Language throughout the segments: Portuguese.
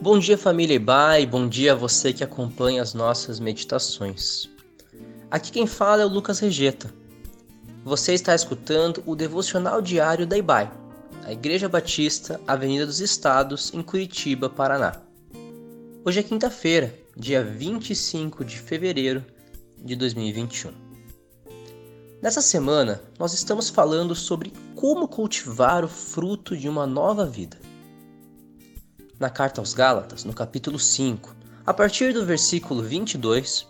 Bom dia, família Ibai, bom dia a você que acompanha as nossas meditações. Aqui quem fala é o Lucas Regeta. Você está escutando o devocional diário da Ibai, a Igreja Batista, Avenida dos Estados, em Curitiba, Paraná. Hoje é quinta-feira, dia 25 de fevereiro de 2021. Nessa semana, nós estamos falando sobre como cultivar o fruto de uma nova vida na carta aos Gálatas, no capítulo 5, a partir do versículo 22,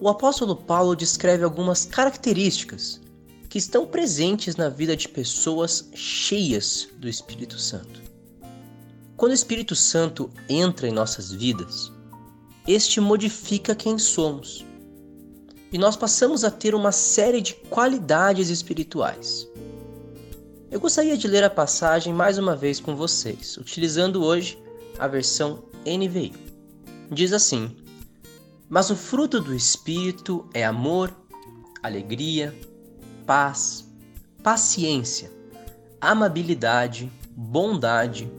o apóstolo Paulo descreve algumas características que estão presentes na vida de pessoas cheias do Espírito Santo. Quando o Espírito Santo entra em nossas vidas, este modifica quem somos. E nós passamos a ter uma série de qualidades espirituais. Eu gostaria de ler a passagem mais uma vez com vocês, utilizando hoje a versão NVI. Diz assim: Mas o fruto do Espírito é amor, alegria, paz, paciência, amabilidade, bondade,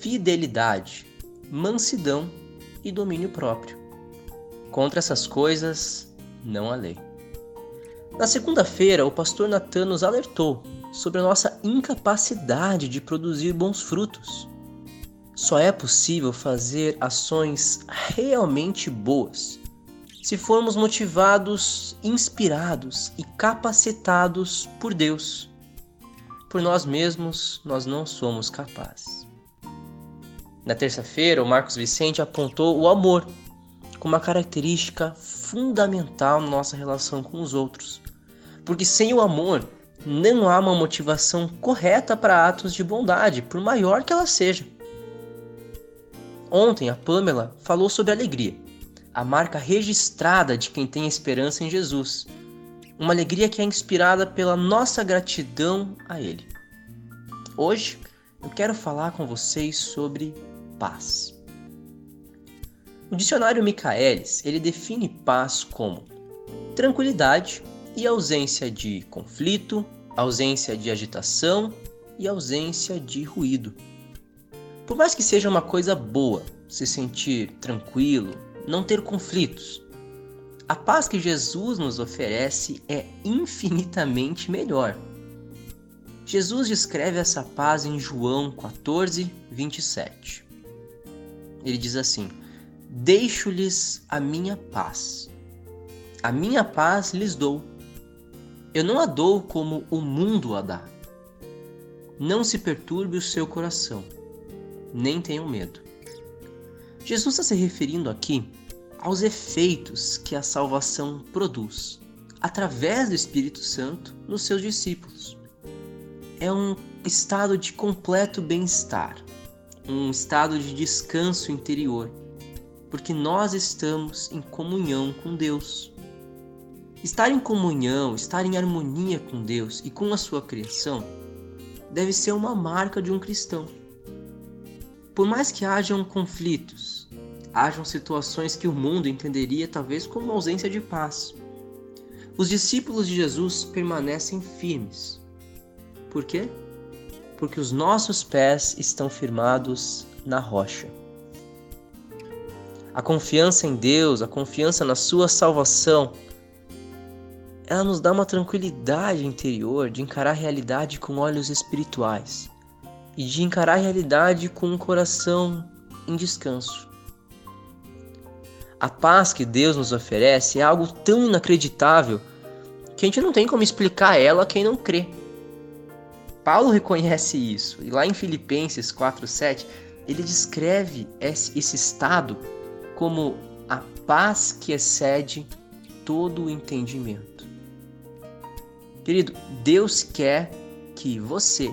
fidelidade, mansidão e domínio próprio. Contra essas coisas não há lei. Na segunda-feira, o pastor Natan nos alertou sobre a nossa incapacidade de produzir bons frutos. Só é possível fazer ações realmente boas se formos motivados, inspirados e capacitados por Deus. Por nós mesmos, nós não somos capazes. Na terça-feira, o Marcos Vicente apontou o amor uma característica fundamental na nossa relação com os outros. Porque sem o amor, não há uma motivação correta para atos de bondade, por maior que ela seja. Ontem a Pamela falou sobre alegria, a marca registrada de quem tem esperança em Jesus. Uma alegria que é inspirada pela nossa gratidão a Ele. Hoje eu quero falar com vocês sobre paz. O dicionário Michaelis ele define paz como tranquilidade e ausência de conflito, ausência de agitação e ausência de ruído. Por mais que seja uma coisa boa se sentir tranquilo, não ter conflitos, a paz que Jesus nos oferece é infinitamente melhor. Jesus descreve essa paz em João 14, 27. Ele diz assim: Deixo-lhes a minha paz. A minha paz lhes dou eu não a dou como o mundo a dá. Não se perturbe o seu coração, nem tenham medo. Jesus está se referindo aqui aos efeitos que a salvação produz através do Espírito Santo nos seus discípulos. É um estado de completo bem-estar, um estado de descanso interior, porque nós estamos em comunhão com Deus. Estar em comunhão, estar em harmonia com Deus e com a sua criação deve ser uma marca de um cristão. Por mais que hajam conflitos, hajam situações que o mundo entenderia talvez como ausência de paz, os discípulos de Jesus permanecem firmes. Por quê? Porque os nossos pés estão firmados na rocha. A confiança em Deus, a confiança na sua salvação, ela nos dá uma tranquilidade interior de encarar a realidade com olhos espirituais e de encarar a realidade com um coração em descanso. A paz que Deus nos oferece é algo tão inacreditável que a gente não tem como explicar ela a quem não crê. Paulo reconhece isso, e lá em Filipenses 4:7, ele descreve esse estado como a paz que excede todo o entendimento. Querido, Deus quer que você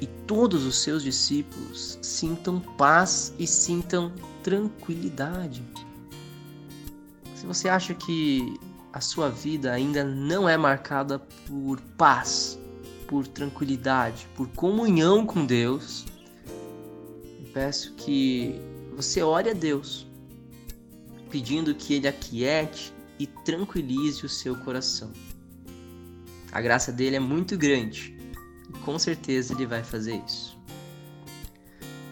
e todos os seus discípulos sintam paz e sintam tranquilidade. Se você acha que a sua vida ainda não é marcada por paz, por tranquilidade, por comunhão com Deus, eu peço que você ore a Deus, pedindo que Ele aquiete e tranquilize o seu coração. A graça dele é muito grande e com certeza ele vai fazer isso.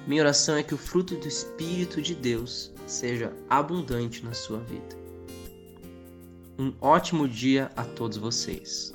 Minha oração é que o fruto do Espírito de Deus seja abundante na sua vida. Um ótimo dia a todos vocês.